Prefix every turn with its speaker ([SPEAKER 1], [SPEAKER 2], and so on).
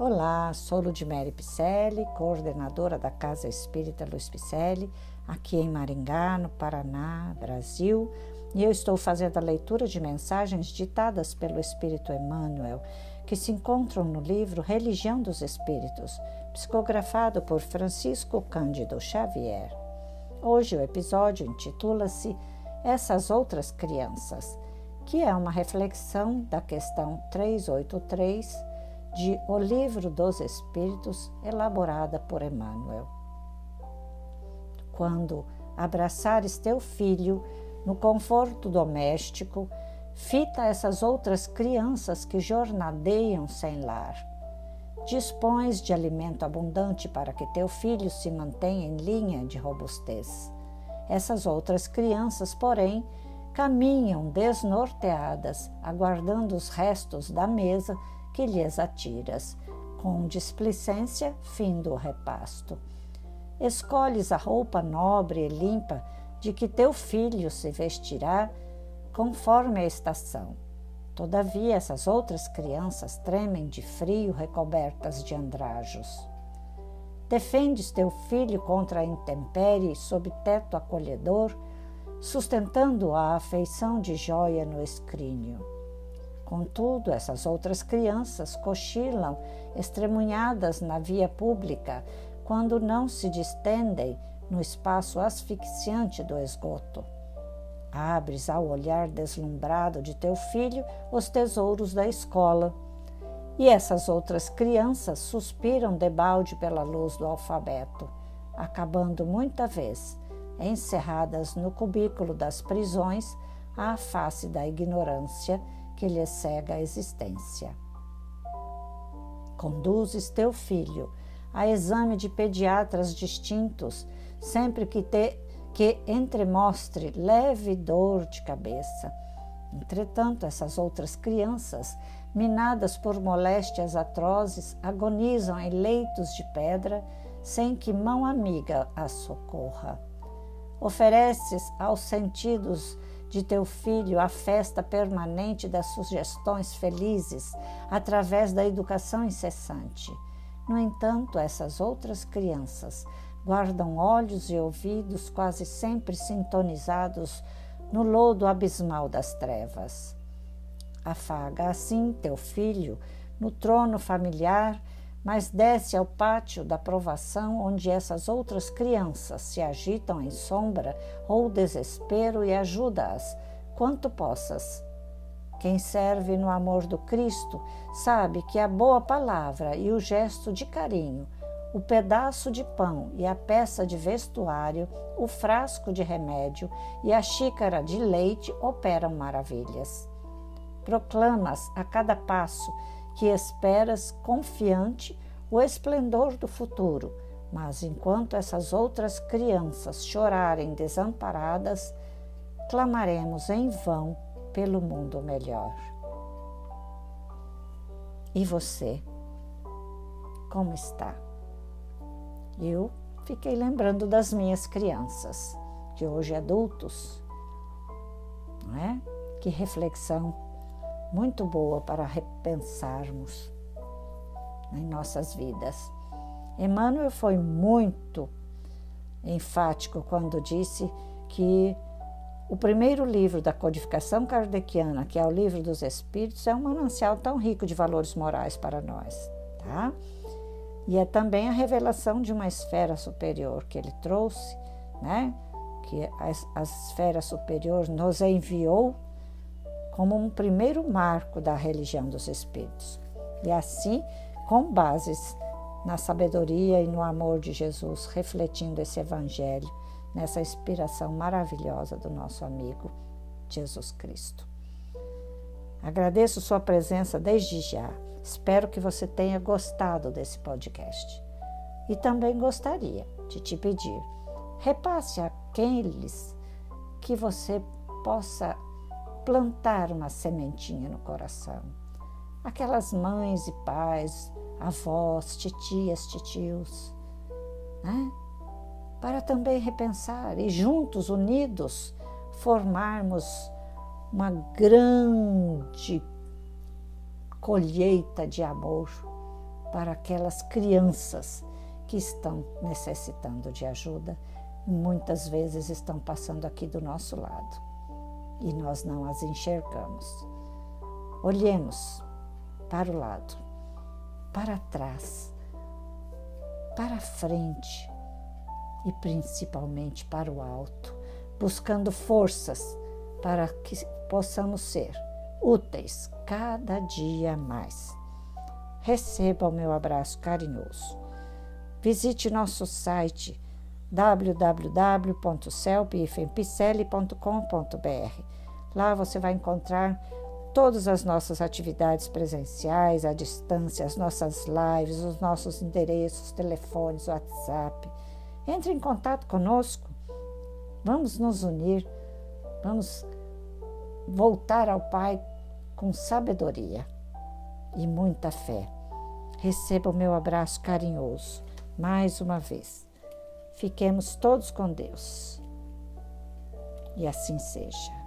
[SPEAKER 1] Olá, sou Ludmere Picelli, coordenadora da Casa Espírita Luiz Picelli, aqui em Maringá, no Paraná, Brasil, e eu estou fazendo a leitura de mensagens ditadas pelo Espírito Emmanuel, que se encontram no livro Religião dos Espíritos, psicografado por Francisco Cândido Xavier. Hoje o episódio intitula-se Essas Outras Crianças, que é uma reflexão da questão 383 de O Livro dos Espíritos, elaborada por Emmanuel. Quando abraçares teu filho no conforto doméstico, fita essas outras crianças que jornadeiam sem lar. Dispões de alimento abundante para que teu filho se mantenha em linha de robustez. Essas outras crianças, porém, caminham desnorteadas, aguardando os restos da mesa que lhes atiras. Com displicência, fim do repasto. Escolhes a roupa nobre e limpa de que teu filho se vestirá conforme a estação. Todavia, essas outras crianças tremem de frio recobertas de andrajos. Defendes teu filho contra a intempérie sob teto acolhedor, sustentando a afeição de joia no escrínio. Contudo, essas outras crianças cochilam estremunhadas na via pública quando não se distendem no espaço asfixiante do esgoto. Abres ao olhar deslumbrado de teu filho os tesouros da escola. E essas outras crianças suspiram debalde pela luz do alfabeto, acabando muita vez encerradas no cubículo das prisões à face da ignorância que lhe cega a existência. Conduzes teu filho a exame de pediatras distintos, sempre que, te, que entremostre leve dor de cabeça. Entretanto, essas outras crianças, minadas por moléstias atrozes, agonizam em leitos de pedra, sem que mão amiga as socorra. Ofereces aos sentidos de teu filho a festa permanente das sugestões felizes através da educação incessante. No entanto, essas outras crianças guardam olhos e ouvidos quase sempre sintonizados no lodo abismal das trevas. Afaga assim teu filho no trono familiar mas desce ao pátio da provação, onde essas outras crianças se agitam em sombra ou desespero e ajuda-as quanto possas. Quem serve no amor do Cristo sabe que a boa palavra e o gesto de carinho, o pedaço de pão e a peça de vestuário, o frasco de remédio e a xícara de leite operam maravilhas. Proclamas a cada passo que esperas confiante o esplendor do futuro, mas enquanto essas outras crianças chorarem desamparadas, clamaremos em vão pelo mundo melhor. E você? Como está? Eu fiquei lembrando das minhas crianças, de hoje adultos, não é? Que reflexão muito boa para repensarmos em nossas vidas. Emmanuel foi muito enfático quando disse que o primeiro livro da codificação kardeciana, que é o Livro dos Espíritos, é um manancial tão rico de valores morais para nós, tá? E é também a revelação de uma esfera superior que ele trouxe, né? Que a, a esfera superior nos enviou como um primeiro marco da religião dos espíritos. E assim, com bases na sabedoria e no amor de Jesus, refletindo esse evangelho, nessa inspiração maravilhosa do nosso amigo Jesus Cristo. Agradeço sua presença desde já. Espero que você tenha gostado desse podcast. E também gostaria de te pedir, repasse aqueles que você possa plantar uma sementinha no coração. Aquelas mães e pais, avós, titias, titios, né? para também repensar e juntos, unidos, formarmos uma grande colheita de amor para aquelas crianças que estão necessitando de ajuda muitas vezes estão passando aqui do nosso lado e nós não as enxergamos. Olhemos para o lado, para trás, para frente e principalmente para o alto, buscando forças para que possamos ser úteis cada dia mais. Receba o meu abraço carinhoso. Visite nosso site www.celpifempicele.com.br. Lá você vai encontrar todas as nossas atividades presenciais, à distância, as nossas lives, os nossos endereços, telefones, WhatsApp. Entre em contato conosco. Vamos nos unir. Vamos voltar ao Pai com sabedoria e muita fé. Receba o meu abraço carinhoso mais uma vez. Fiquemos todos com Deus. E assim seja.